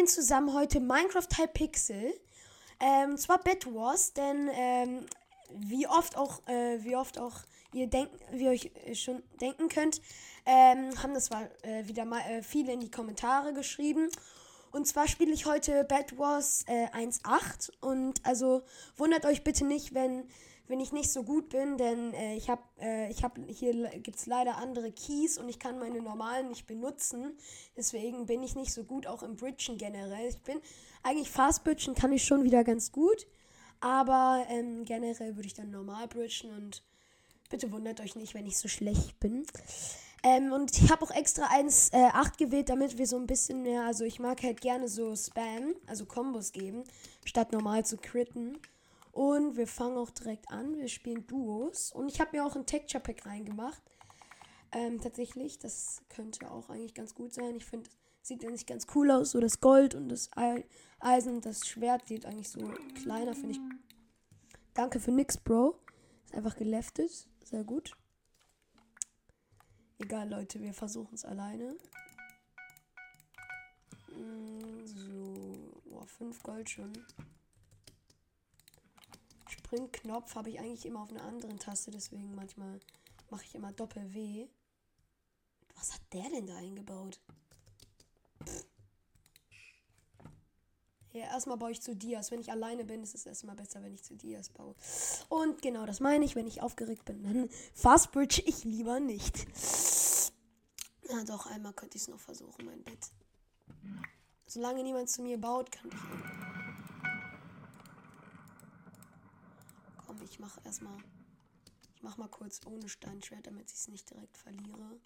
spielen zusammen heute Minecraft Hypixel. Ähm, zwar Bed Wars, denn ähm, wie oft auch, äh, wie oft auch ihr denkt, wie euch schon denken könnt, ähm, haben das mal äh, wieder mal äh, viele in die Kommentare geschrieben. Und zwar spiele ich heute Bad Wars äh, 1.8 und also wundert euch bitte nicht, wenn wenn ich nicht so gut bin, denn äh, ich habe äh, ich habe hier gibt es leider andere Keys und ich kann meine normalen nicht benutzen. Deswegen bin ich nicht so gut auch im Bridgen generell. Ich bin eigentlich Fast Bridgen kann ich schon wieder ganz gut, aber ähm, generell würde ich dann normal bridgen und bitte wundert euch nicht, wenn ich so schlecht bin. Ähm, und ich habe auch extra 1,8 äh, gewählt, damit wir so ein bisschen mehr, also ich mag halt gerne so Spam, also Kombos geben, statt normal zu critten. Und wir fangen auch direkt an. Wir spielen Duos. Und ich habe mir auch ein Texture Pack reingemacht. Ähm, tatsächlich, das könnte auch eigentlich ganz gut sein. Ich finde, sieht eigentlich ganz cool aus. So das Gold und das Eisen und das Schwert sieht eigentlich so kleiner, finde ich. Danke für nix, Bro. Ist einfach geleftet. Sehr gut. Egal, Leute, wir versuchen es alleine. Mm, so, boah, 5 Gold schon. Springknopf habe ich eigentlich immer auf einer anderen Taste, deswegen manchmal mache ich immer Doppel-W. Was hat der denn da eingebaut? Ja, erstmal baue ich zu Dias. Wenn ich alleine bin, ist es erstmal besser, wenn ich zu Dias baue. Und genau das meine ich, wenn ich aufgeregt bin, dann Fastbridge ich lieber nicht. Na doch, einmal könnte ich es noch versuchen, mein Bett. Solange niemand zu mir baut, kann ich. Ich mache erstmal. Ich mache mal kurz ohne Steinschwert, damit ich es nicht direkt verliere.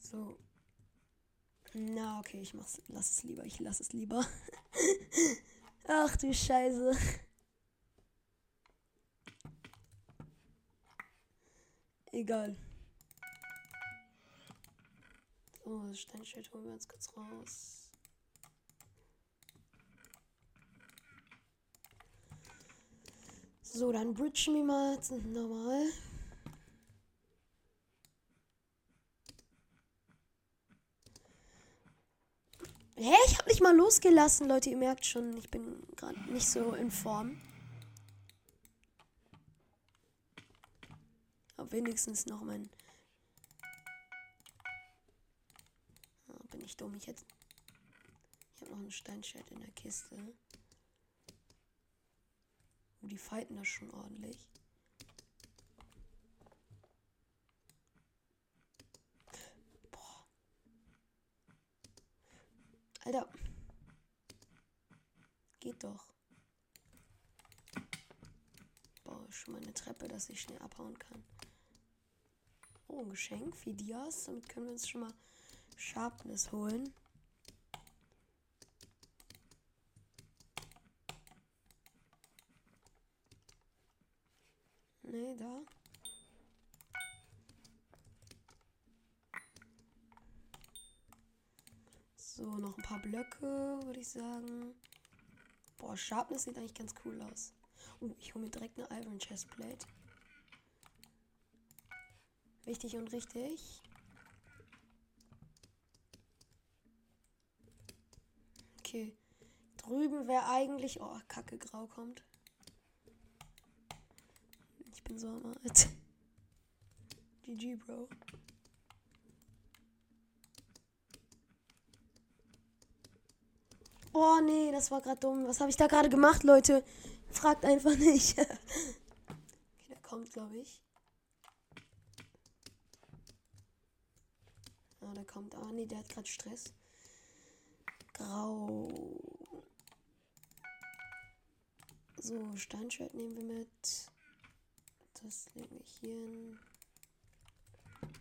So. Na, okay, ich mach's. Lass es lieber. Ich lass es lieber. Ach du Scheiße. Egal. So, das Steinschwert holen wir uns kurz raus. So, dann bridgen wir mal normal. Hä? Ich hab nicht mal losgelassen, Leute. Ihr merkt schon, ich bin gerade nicht so in Form. Aber wenigstens noch mein. Oh, bin ich dumm. Ich hätte. Ich habe noch ein Steinschwert in der Kiste. Und die fighten das schon ordentlich. Boah. Alter. Geht doch. Baue schon mal eine Treppe, dass ich schnell abhauen kann. Oh, ein Geschenk. Vier Dias. Damit können wir uns schon mal Sharpness holen. Nee, da. So, noch ein paar Blöcke, würde ich sagen. Boah, Sharpness sieht eigentlich ganz cool aus. Uh, ich hole mir direkt eine Iron Chestplate. Wichtig und richtig. Okay. Drüben wäre eigentlich... Oh, Kacke, grau kommt so Arzt. GG, Bro. Oh nee, das war gerade dumm. Was habe ich da gerade gemacht, Leute? Fragt einfach nicht. okay, der kommt, glaube ich. Ah, der kommt. Ah, nee, der hat gerade Stress. Grau. So, Steinschwert nehmen wir mit. Das lege ich hier hin.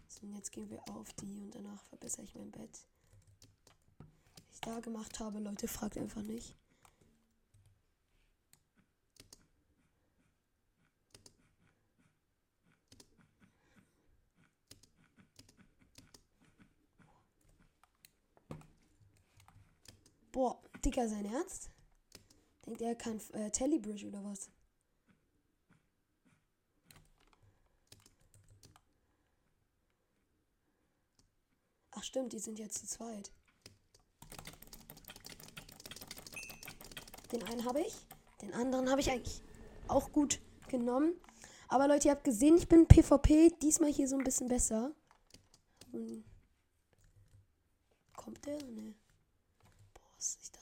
So, und jetzt gehen wir auf die und danach verbessere ich mein Bett. Was ich da gemacht habe, Leute, fragt einfach nicht. Boah, Dicker, sein Ernst? Denkt er, kann äh, Telebridge oder was? Stimmt, die sind jetzt zu zweit. Den einen habe ich. Den anderen habe ich eigentlich auch gut genommen. Aber Leute, ihr habt gesehen, ich bin PvP diesmal hier so ein bisschen besser. Kommt der? Ne. Boah, ist das?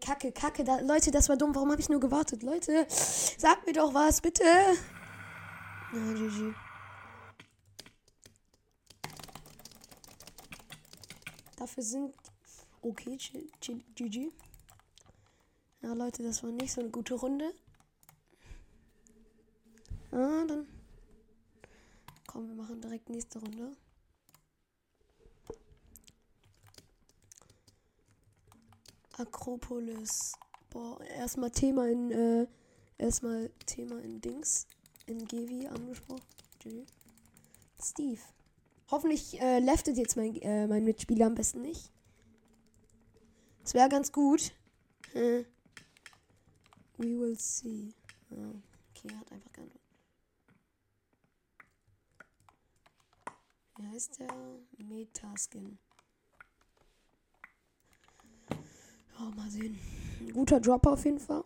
Kacke, Kacke. Da, Leute, das war dumm. Warum habe ich nur gewartet? Leute, sagt mir doch was, bitte. Ja, GG. Dafür sind. Okay, GG. Ja, Leute, das war nicht so eine gute Runde. Ah, dann. Komm, wir machen direkt nächste Runde. Akropolis. Boah, erstmal Thema in, äh, erstmal Thema in Dings. In Gevi angesprochen. Steve. Hoffentlich äh, leftet jetzt mein, äh, mein Mitspieler am besten nicht. Das wäre ganz gut. Hm. We will see. Oh, okay, hat einfach keinen. Wie heißt der? Metaskin. Oh, mal sehen. Ein guter Dropper auf jeden Fall.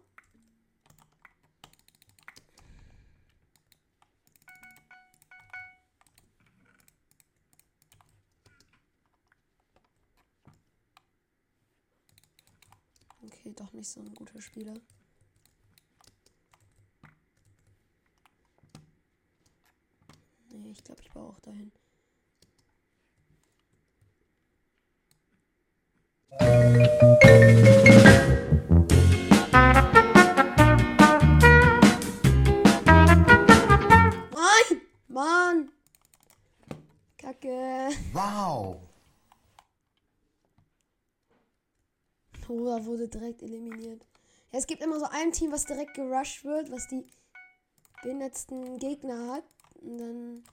Okay, doch nicht so ein guter Spieler. Nee, ich glaube, ich baue auch dahin. Tora wurde direkt eliminiert. Ja, es gibt immer so ein Team, was direkt gerusht wird, was die behindertsten Gegner hat. Und dann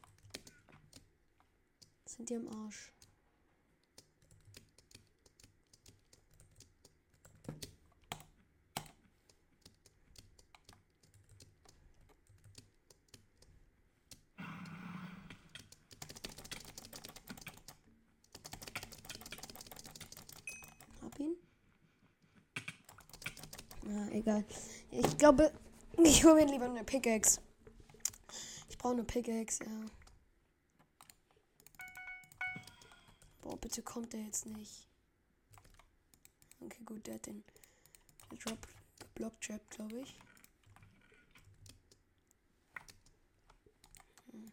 sind die am Arsch. Hab ihn. Na, egal. Ich glaube, ich hole mir lieber eine Pickaxe. Ich brauche eine Pickaxe, ja. Boah, bitte kommt der jetzt nicht. Okay, gut, der hat den der Drop geblockt, glaube ich. Hm.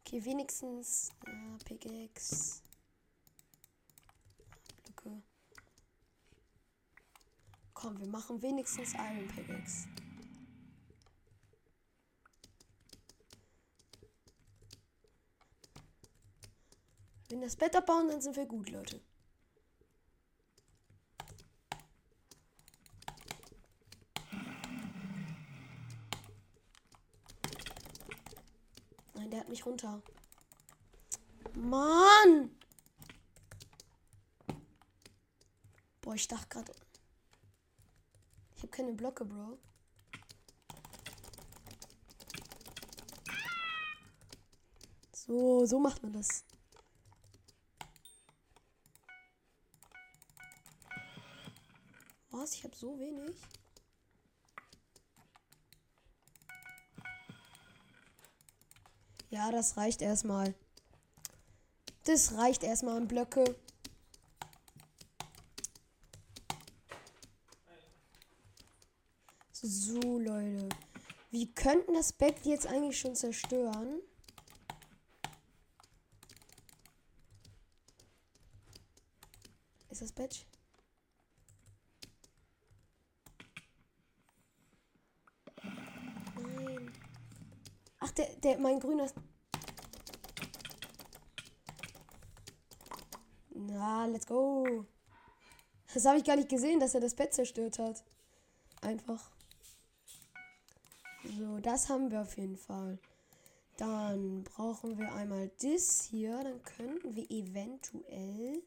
Okay, wenigstens ja, Pickaxe. Blöcke. Komm, wir machen wenigstens Iron Pickaxe. Wenn das Bett abbauen, dann sind wir gut, Leute. Nein, der hat mich runter. Mann! Boah, ich dachte gerade. Ich habe keine Blöcke, Bro. So, so macht man das. Was? Ich habe so wenig? Ja, das reicht erstmal. Das reicht erstmal an Blöcke. So, Leute. Wir könnten das Bett jetzt eigentlich schon zerstören. Ist das Bett? Nein. Ach, der, der, mein grüner. Na, let's go. Das habe ich gar nicht gesehen, dass er das Bett zerstört hat. Einfach. So, das haben wir auf jeden Fall. Dann brauchen wir einmal das hier. Dann könnten wir eventuell.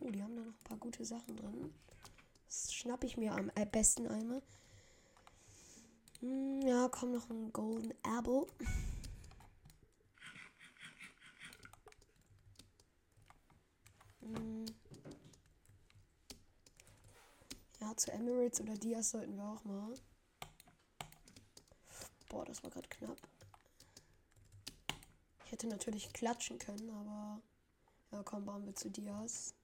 Oh, die haben da noch ein paar gute Sachen drin. Das schnappe ich mir am besten einmal. Hm, ja, komm noch ein Golden Apple. Hm. Ja, zu Emirates oder Diaz sollten wir auch mal. Boah, das war gerade knapp. Ich hätte natürlich klatschen können, aber ja, komm, bauen wir zu Diaz.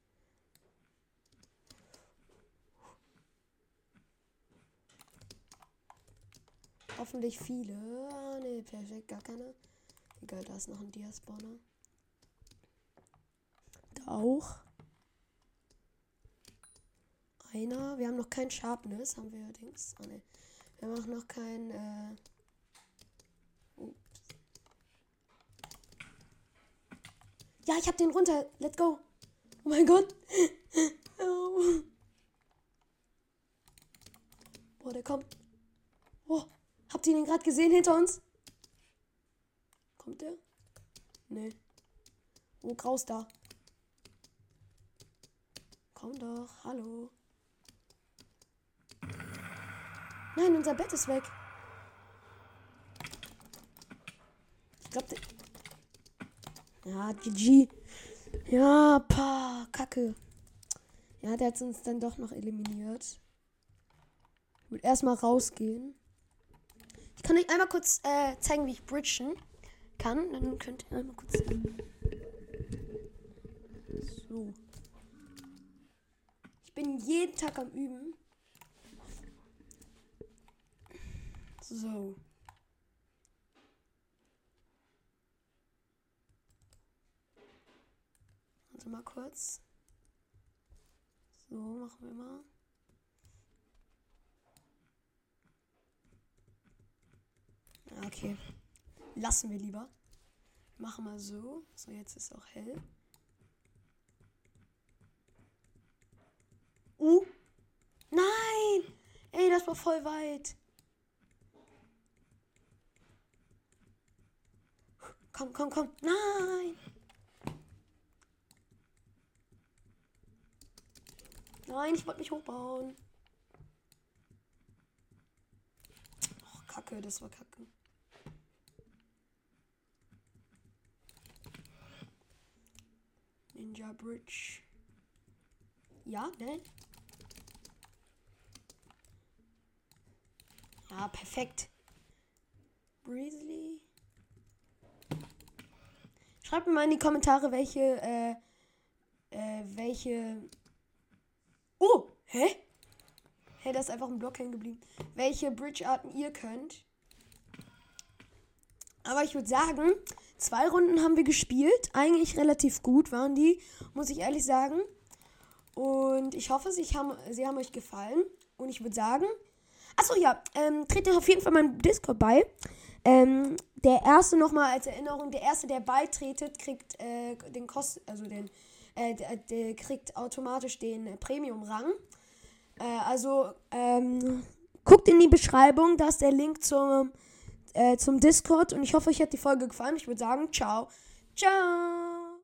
Hoffentlich viele. Ah, ne, perfekt, gar keine. Egal, da ist noch ein Diaz-Spawner. Da auch. Einer. Wir haben noch kein Sharpness, haben wir allerdings. Ah, ne. Wir haben auch noch kein. Äh Ja, ich hab den runter. Let's go. Oh mein Gott. Oh. Boah, der kommt. Oh, habt ihr den gerade gesehen hinter uns? Kommt der? Nee. Oh, Kraus da. Komm doch. Hallo. Nein, unser Bett ist weg. Ich glaube. Ja, GG. Ja, pa, kacke. Ja, der hat uns dann doch noch eliminiert. Ich würde erstmal rausgehen. Ich kann euch einmal kurz äh, zeigen, wie ich bridgen kann. Dann könnt ihr einmal kurz. So. Ich bin jeden Tag am Üben. So. Mal kurz. So, machen wir mal. Okay. Lassen wir lieber. Machen wir so. So, jetzt ist auch hell. Uh. Nein! Ey, das war voll weit. Komm, komm, komm. Nein! Nein, ich wollte mich hochbauen. Oh, Kacke, das war Kacke. Ninja Bridge. Ja, ne? Ja, perfekt. Breezy. Schreibt mir mal in die Kommentare, welche, äh, äh, welche Oh, hä? Hä, da ist einfach ein Block hängen geblieben. Welche Bridge-Arten ihr könnt. Aber ich würde sagen, zwei Runden haben wir gespielt. Eigentlich relativ gut waren die, muss ich ehrlich sagen. Und ich hoffe, sie haben, sie haben euch gefallen. Und ich würde sagen, achso, ja, ähm, tretet auf jeden Fall meinem Discord bei. Ähm, der erste nochmal als Erinnerung, der erste, der beitretet, kriegt äh, den Kost, also den äh, der, der, kriegt automatisch den Premium-Rang. Äh, also ähm, guckt in die Beschreibung, da ist der Link zum, äh, zum Discord und ich hoffe, euch hat die Folge gefallen. Ich würde sagen, ciao. Ciao.